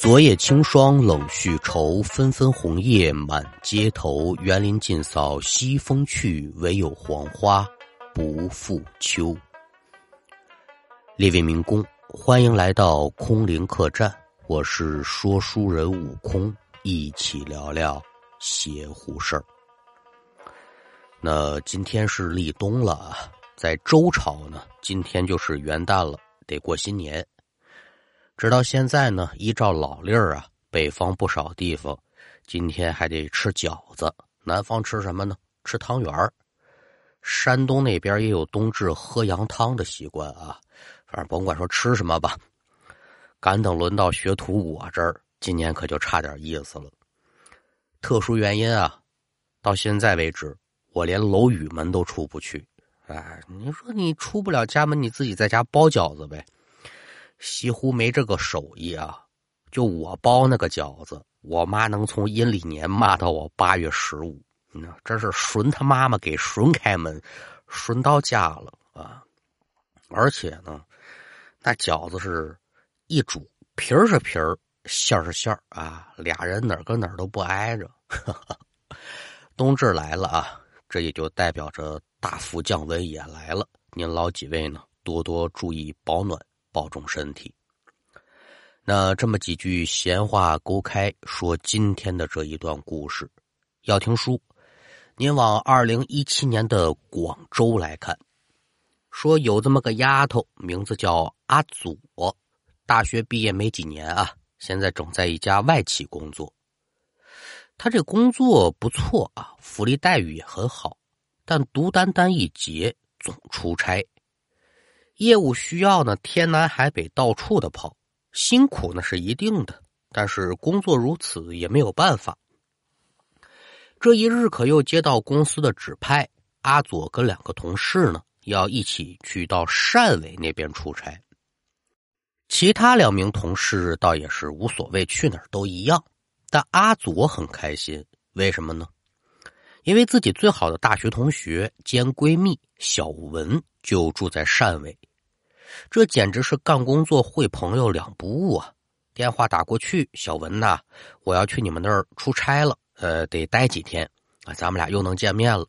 昨夜清霜冷絮愁，纷纷红叶满街头。园林尽扫西风去，唯有黄花不复秋。列位民工，欢迎来到空灵客栈，我是说书人悟空，一起聊聊邪乎事儿。那今天是立冬了，在周朝呢，今天就是元旦了，得过新年。直到现在呢，依照老例儿啊，北方不少地方今天还得吃饺子，南方吃什么呢？吃汤圆儿。山东那边也有冬至喝羊汤的习惯啊。反正甭管说吃什么吧，赶等轮到学徒我这儿，今年可就差点意思了。特殊原因啊，到现在为止，我连楼宇门都出不去。哎，你说你出不了家门，你自己在家包饺子呗。西湖没这个手艺啊，就我包那个饺子，我妈能从阴历年骂到我八月十五，你这是顺他妈妈给顺开门，顺到家了啊！而且呢，那饺子是一煮，皮儿是皮儿，馅儿是馅儿啊，俩人哪跟哪儿都不挨着。冬至来了啊，这也就代表着大幅降温也来了。您老几位呢，多多注意保暖。保重身体。那这么几句闲话勾开，说今天的这一段故事，要听书，您往二零一七年的广州来看。说有这么个丫头，名字叫阿左，大学毕业没几年啊，现在正在一家外企工作。他这工作不错啊，福利待遇也很好，但独单单一节，总出差。业务需要呢，天南海北到处的跑，辛苦呢是一定的，但是工作如此也没有办法。这一日可又接到公司的指派，阿佐跟两个同事呢要一起去到汕尾那边出差。其他两名同事倒也是无所谓，去哪儿都一样，但阿佐很开心，为什么呢？因为自己最好的大学同学兼闺蜜小文就住在汕尾。这简直是干工作会朋友两不误啊！电话打过去，小文呐，我要去你们那儿出差了，呃，得待几天啊，咱们俩又能见面了。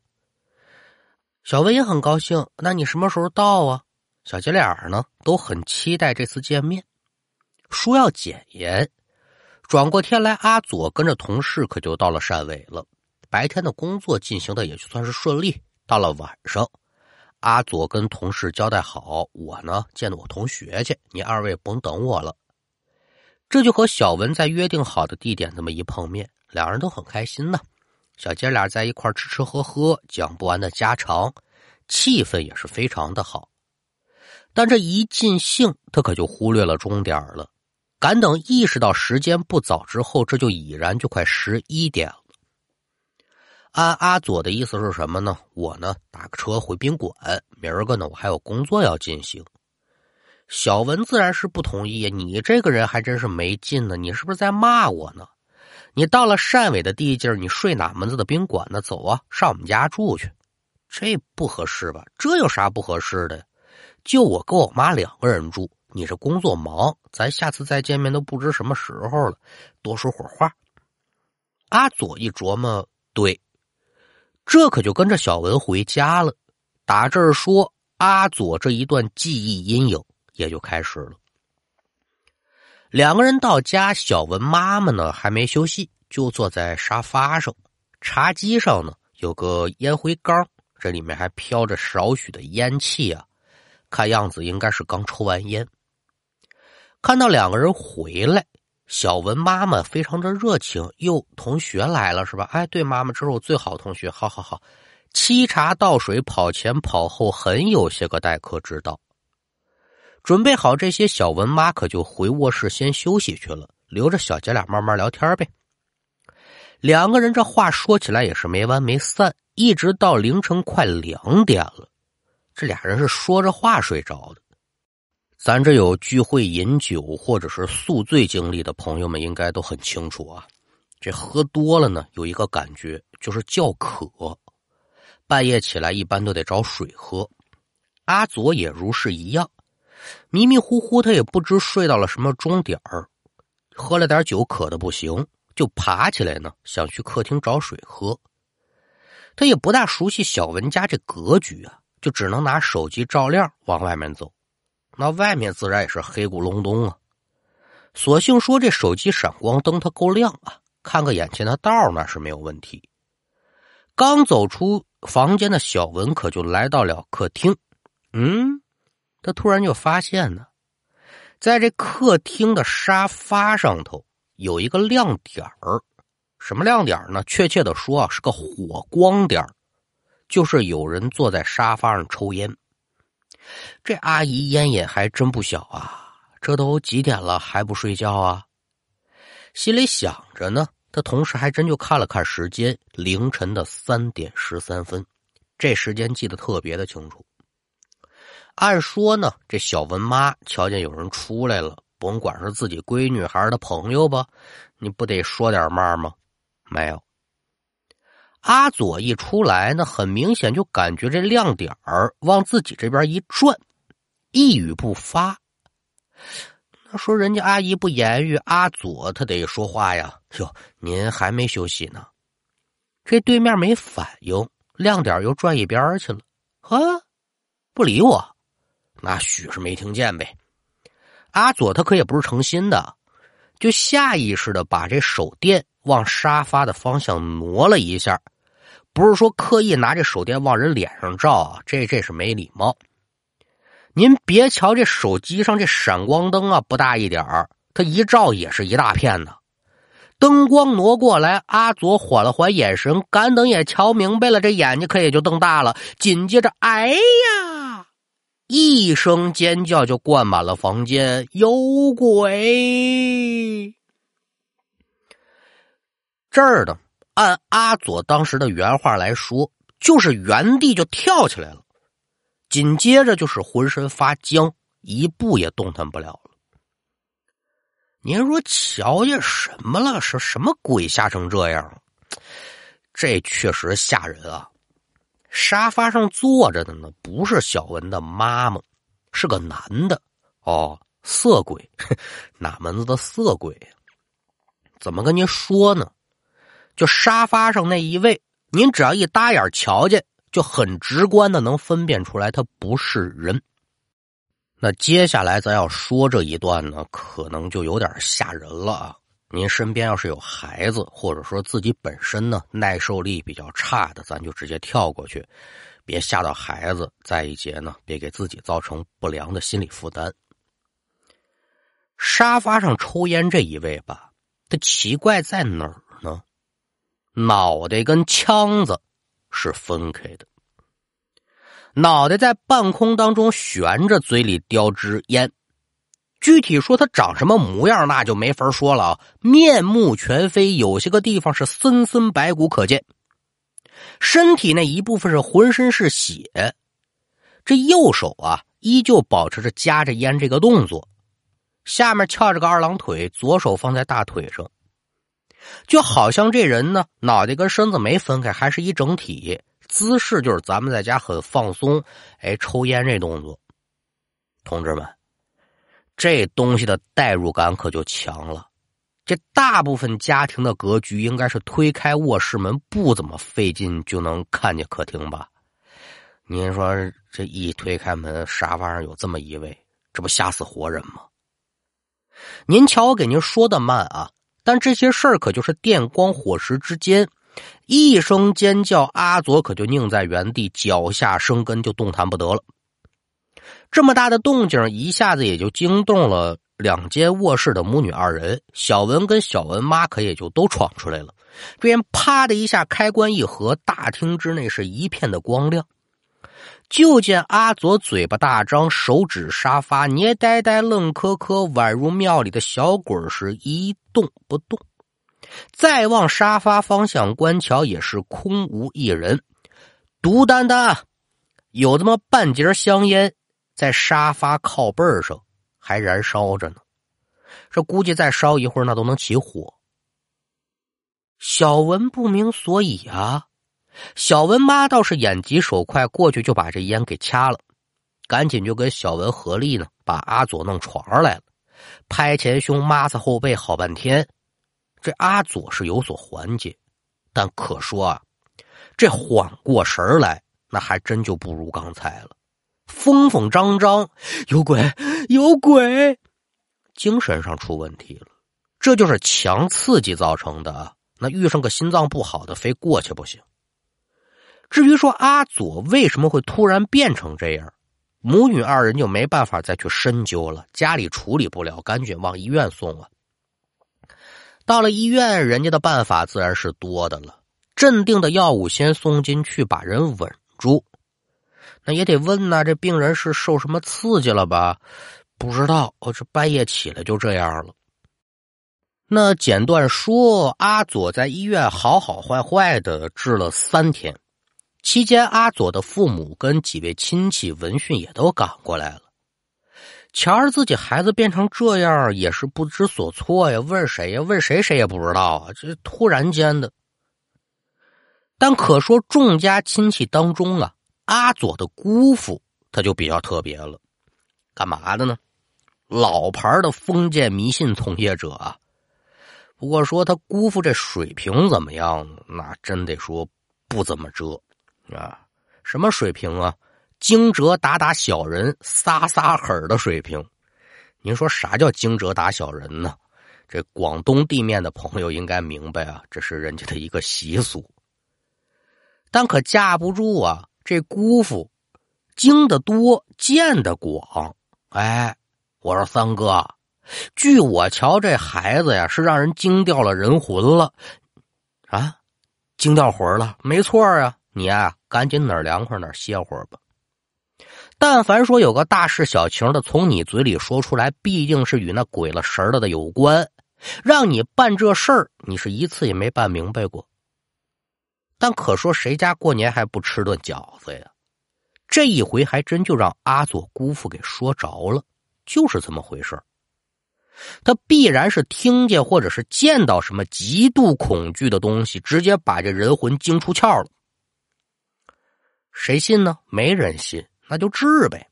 小文也很高兴，那你什么时候到啊？小姐俩呢都很期待这次见面。书要简言，转过天来，阿左跟着同事可就到了汕尾了。白天的工作进行的也就算是顺利，到了晚上。阿佐跟同事交代好，我呢见我同学去，你二位甭等我了。这就和小文在约定好的地点这么一碰面，两人都很开心呢。小姐俩在一块吃吃喝喝，讲不完的家常，气氛也是非常的好。但这一尽兴，他可就忽略了终点了。赶等意识到时间不早之后，这就已然就快十一点了。按阿佐的意思是什么呢？我呢打个车回宾馆，明儿个呢我还有工作要进行。小文自然是不同意。你这个人还真是没劲呢，你是不是在骂我呢？你到了汕尾的地界你睡哪门子的宾馆呢？走啊，上我们家住去。这不合适吧？这有啥不合适的？就我跟我妈两个人住，你这工作忙，咱下次再见面都不知什么时候了，多说会儿话。阿佐一琢磨，对。这可就跟着小文回家了。打这儿说，阿佐这一段记忆阴影也就开始了。两个人到家，小文妈妈呢还没休息，就坐在沙发上。茶几上呢有个烟灰缸，这里面还飘着少许的烟气啊，看样子应该是刚抽完烟。看到两个人回来。小文妈妈非常的热情，哟，同学来了是吧？哎，对，妈妈，这是我最好同学，好好好，沏茶倒水，跑前跑后，很有些个待客之道。准备好这些，小文妈可就回卧室先休息去了，留着小姐俩慢慢聊天呗。两个人这话说起来也是没完没散，一直到凌晨快两点了，这俩人是说着话睡着的。咱这有聚会饮酒或者是宿醉经历的朋友们，应该都很清楚啊。这喝多了呢，有一个感觉就是叫渴，半夜起来一般都得找水喝。阿佐也如是一样，迷迷糊糊，他也不知睡到了什么钟点儿，喝了点酒，渴的不行，就爬起来呢，想去客厅找水喝。他也不大熟悉小文家这格局啊，就只能拿手机照亮往外面走。那外面自然也是黑咕隆咚啊。索性说这手机闪光灯它够亮啊，看个眼前的道那是没有问题。刚走出房间的小文可就来到了客厅，嗯，他突然就发现呢，在这客厅的沙发上头有一个亮点儿。什么亮点儿呢？确切的说啊，是个火光点儿就是有人坐在沙发上抽烟。这阿姨烟瘾还真不小啊！这都几点了还不睡觉啊？心里想着呢，他同时还真就看了看时间，凌晨的三点十三分，这时间记得特别的清楚。按说呢，这小文妈瞧见有人出来了，甭管是自己闺女还是她朋友吧，你不得说点嘛吗？没有，阿左一出来，那很明显就感觉这亮点儿往自己这边一转，一语不发。那说人家阿姨不言语，阿左他得说话呀。哟，您还没休息呢？这对面没反应，亮点又转一边去了。呵，不理我，那许是没听见呗。阿左他可也不是诚心的，就下意识的把这手电。往沙发的方向挪了一下，不是说刻意拿这手电往人脸上照啊，这这是没礼貌。您别瞧这手机上这闪光灯啊不大一点儿，它一照也是一大片呢。灯光挪过来，阿左缓了缓眼神，干等也瞧明白了，这眼睛可也就瞪大了。紧接着，哎呀，一声尖叫就灌满了房间，有鬼！这儿的，按阿佐当时的原话来说，就是原地就跳起来了，紧接着就是浑身发僵，一步也动弹不了了。您说瞧见什么了？是什么鬼吓成这样？这确实吓人啊！沙发上坐着的呢，不是小文的妈妈，是个男的哦，色鬼，哪门子的色鬼？怎么跟您说呢？就沙发上那一位，您只要一搭眼瞧见，就很直观的能分辨出来，他不是人。那接下来咱要说这一段呢，可能就有点吓人了啊！您身边要是有孩子，或者说自己本身呢耐受力比较差的，咱就直接跳过去，别吓到孩子。再一节呢，别给自己造成不良的心理负担。沙发上抽烟这一位吧，他奇怪在哪儿？脑袋跟腔子是分开的，脑袋在半空当中悬着，嘴里叼支烟。具体说他长什么模样，那就没法说了啊。面目全非，有些个地方是森森白骨可见。身体那一部分是浑身是血，这右手啊依旧保持着夹着烟这个动作，下面翘着个二郎腿，左手放在大腿上。就好像这人呢，脑袋跟身子没分开，还是一整体姿势，就是咱们在家很放松，哎，抽烟这动作。同志们，这东西的代入感可就强了。这大部分家庭的格局应该是推开卧室门不怎么费劲就能看见客厅吧？您说这一推开门，沙发上有这么一位，这不吓死活人吗？您瞧，我给您说的慢啊。但这些事儿可就是电光火石之间，一声尖叫，阿佐可就拧在原地，脚下生根就动弹不得了。这么大的动静，一下子也就惊动了两间卧室的母女二人。小文跟小文妈可也就都闯出来了。边啪的一下，开关一合，大厅之内是一片的光亮。就见阿佐嘴巴大张，手指沙发，捏呆呆，愣磕磕，宛如庙里的小鬼是一动不动。再往沙发方向观瞧，也是空无一人，独单单有这么半截香烟在沙发靠背上还燃烧着呢。这估计再烧一会儿，那都能起火。小文不明所以啊。小文妈倒是眼疾手快，过去就把这烟给掐了，赶紧就跟小文合力呢，把阿佐弄床上来了，拍前胸、抹擦后背好半天，这阿左是有所缓解，但可说啊，这缓过神来，那还真就不如刚才了，疯疯张张，有鬼，有鬼，精神上出问题了，这就是强刺激造成的。那遇上个心脏不好的，非过去不行。至于说阿左为什么会突然变成这样？母女二人就没办法再去深究了，家里处理不了，赶紧往医院送啊。到了医院，人家的办法自然是多的了。镇定的药物先送进去，把人稳住。那也得问呐，这病人是受什么刺激了吧？不知道，哦，这半夜起来就这样了。那简短说，阿左在医院好好坏坏的治了三天。期间，阿佐的父母跟几位亲戚闻讯也都赶过来了。瞧着自己孩子变成这样，也是不知所措呀。问谁呀？问谁？谁也不知道啊！这突然间的。但可说众家亲戚当中啊，阿佐的姑父他就比较特别了。干嘛的呢？老牌的封建迷信从业者啊。不过说他姑父这水平怎么样呢？那真得说不怎么着。啊，什么水平啊？惊蛰打打小人，撒撒狠的水平。您说啥叫惊蛰打小人呢？这广东地面的朋友应该明白啊，这是人家的一个习俗。但可架不住啊，这姑父经的多，见的广。哎，我说三哥，据我瞧，这孩子呀是让人惊掉了人魂了啊，惊掉魂了，没错啊。你呀，赶紧哪儿凉快哪儿歇会儿吧。但凡说有个大事小情的从你嘴里说出来，必定是与那鬼了神了的有关。让你办这事儿，你是一次也没办明白过。但可说谁家过年还不吃顿饺子呀？这一回还真就让阿佐姑父给说着了，就是这么回事他必然是听见或者是见到什么极度恐惧的东西，直接把这人魂惊出窍了。谁信呢？没人信，那就治呗。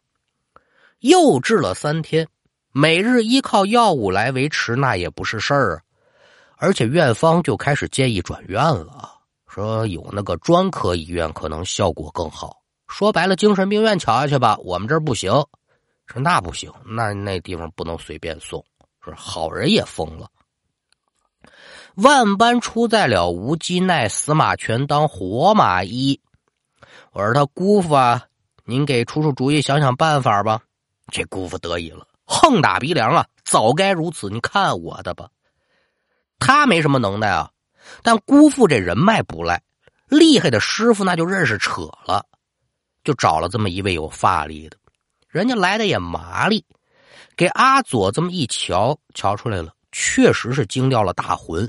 又治了三天，每日依靠药物来维持，那也不是事儿啊。而且院方就开始建议转院了，说有那个专科医院可能效果更好。说白了，精神病院瞧下去吧，我们这儿不行。说那不行，那那地方不能随便送。说好人也疯了。万般出在了无机奈，死马全当活马医。我说他姑父啊，您给出出主意，想想办法吧。这姑父得意了，横打鼻梁啊，早该如此。你看我的吧，他没什么能耐啊，但姑父这人脉不赖，厉害的师傅那就认识扯了，就找了这么一位有法力的，人家来的也麻利，给阿左这么一瞧，瞧出来了，确实是惊掉了大魂。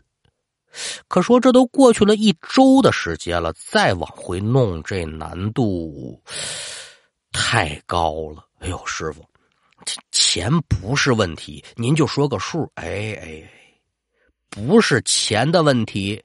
可说这都过去了一周的时间了，再往回弄，这难度太高了。哎呦，师傅，这钱不是问题，您就说个数。哎哎，不是钱的问题，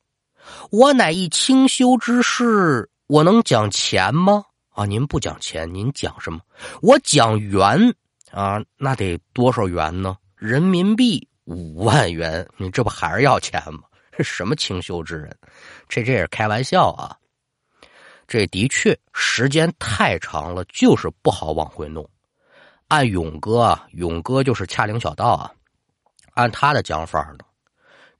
我乃一清修之士，我能讲钱吗？啊，您不讲钱，您讲什么？我讲元啊，那得多少元呢？人民币五万元，你这不还是要钱吗？是什么清修之人？这这也是开玩笑啊！这的确时间太长了，就是不好往回弄。按勇哥啊，勇哥就是恰灵小道啊。按他的讲法呢，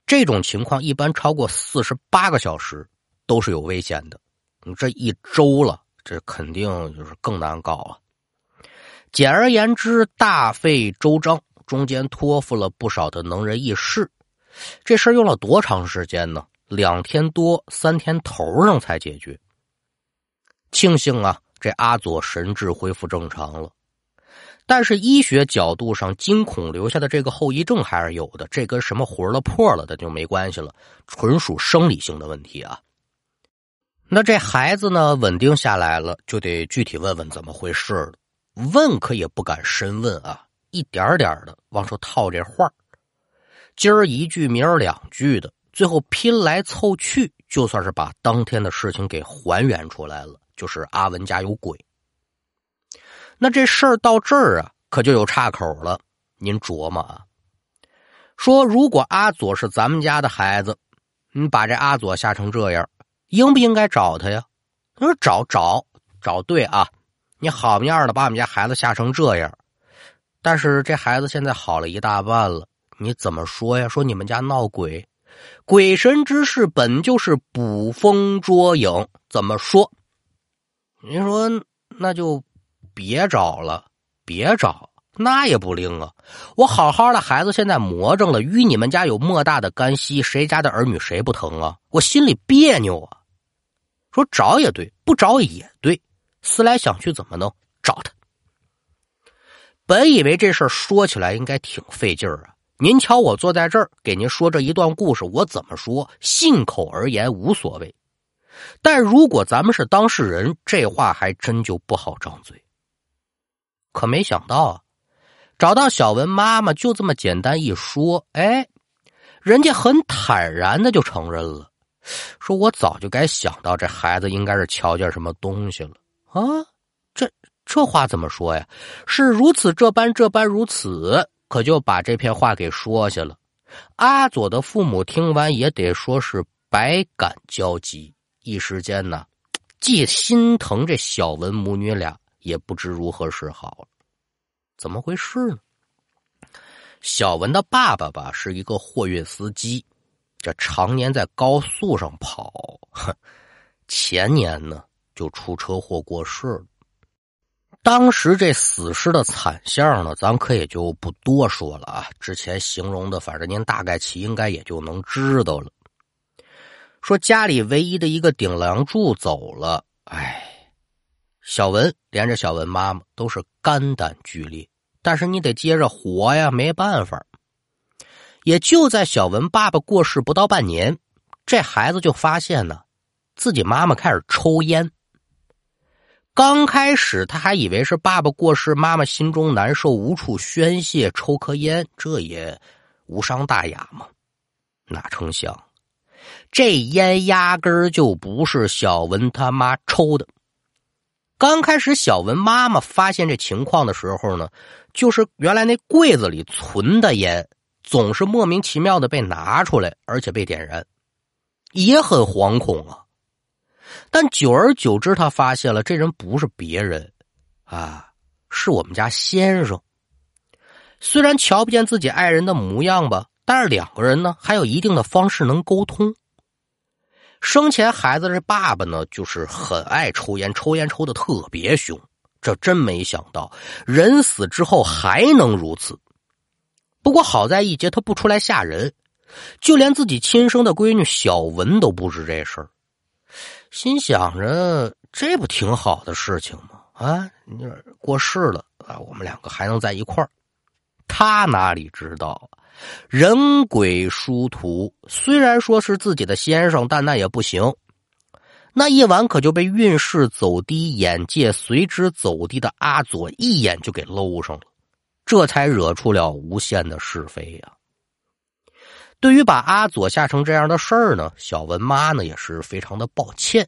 这种情况一般超过四十八个小时都是有危险的。你这一周了，这肯定就是更难搞了。简而言之，大费周章，中间托付了不少的能人异士。这事儿用了多长时间呢？两天多，三天头上才解决。庆幸啊，这阿佐神智恢复正常了。但是医学角度上，惊恐留下的这个后遗症还是有的。这跟什么魂了破了的就没关系了，纯属生理性的问题啊。那这孩子呢，稳定下来了，就得具体问问怎么回事了。问可也不敢深问啊，一点点的往出套这话今儿一句，明儿两句的，最后拼来凑去，就算是把当天的事情给还原出来了。就是阿文家有鬼。那这事儿到这儿啊，可就有岔口了。您琢磨啊，说如果阿佐是咱们家的孩子，你把这阿佐吓成这样，应不应该找他呀？他说找找找对啊，你好面的把我们家孩子吓成这样，但是这孩子现在好了一大半了，你怎么说呀？说你们家闹鬼，鬼神之事本就是捕风捉影，怎么说？您说那就别找了，别找，那也不灵啊！我好好的孩子现在魔怔了，与你们家有莫大的干系，谁家的儿女谁不疼啊？我心里别扭啊！说找也对，不找也对，思来想去，怎么弄？找他。本以为这事儿说起来应该挺费劲儿啊！您瞧我坐在这儿给您说这一段故事，我怎么说？信口而言无所谓。但如果咱们是当事人，这话还真就不好张嘴。可没想到啊，找到小文妈妈就这么简单一说，哎，人家很坦然的就承认了，说我早就该想到这孩子应该是瞧见什么东西了啊。这这话怎么说呀？是如此这般这般如此，可就把这片话给说下了。阿佐的父母听完也得说是百感交集。一时间呢，既心疼这小文母女俩，也不知如何是好。怎么回事呢？小文的爸爸吧是一个货运司机，这常年在高速上跑，前年呢就出车祸过世了。当时这死尸的惨相呢，咱可也就不多说了啊。之前形容的，反正您大概其应该也就能知道了。说家里唯一的一个顶梁柱走了，哎，小文连着小文妈妈都是肝胆俱裂，但是你得接着活呀，没办法。也就在小文爸爸过世不到半年，这孩子就发现呢，自己妈妈开始抽烟。刚开始他还以为是爸爸过世，妈妈心中难受无处宣泄，抽颗烟，这也无伤大雅嘛。哪成想。这烟压根儿就不是小文他妈抽的。刚开始，小文妈妈发现这情况的时候呢，就是原来那柜子里存的烟，总是莫名其妙的被拿出来，而且被点燃，也很惶恐啊。但久而久之，他发现了这人不是别人，啊，是我们家先生。虽然瞧不见自己爱人的模样吧，但是两个人呢，还有一定的方式能沟通。生前孩子的爸爸呢，就是很爱抽烟，抽烟抽的特别凶。这真没想到，人死之后还能如此。不过好在一节，他不出来吓人，就连自己亲生的闺女小文都不知这事儿。心想着，这不挺好的事情吗？啊，你过世了啊，我们两个还能在一块儿。他哪里知道？人鬼殊途，虽然说是自己的先生，但那也不行。那一晚可就被运势走低、眼界随之走低的阿佐一眼就给搂上了，这才惹出了无限的是非呀。对于把阿佐吓成这样的事儿呢，小文妈呢也是非常的抱歉，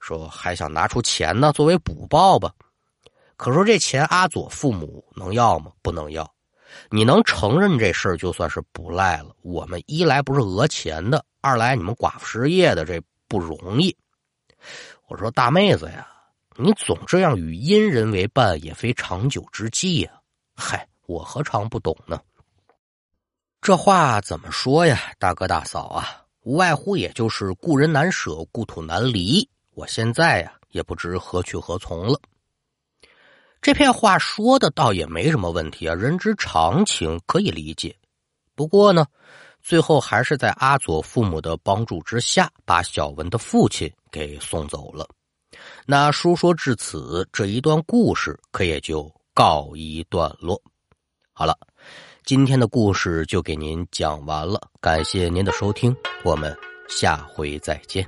说还想拿出钱呢作为补报吧。可说这钱阿佐父母能要吗？不能要。你能承认这事儿就算是不赖了。我们一来不是讹钱的，二来你们寡妇失业的这不容易。我说大妹子呀，你总这样与阴人为伴，也非长久之计呀。嗨，我何尝不懂呢？这话怎么说呀，大哥大嫂啊，无外乎也就是故人难舍，故土难离。我现在呀，也不知何去何从了。这片话说的倒也没什么问题啊，人之常情可以理解。不过呢，最后还是在阿佐父母的帮助之下，把小文的父亲给送走了。那书说至此，这一段故事可也就告一段落。好了，今天的故事就给您讲完了，感谢您的收听，我们下回再见。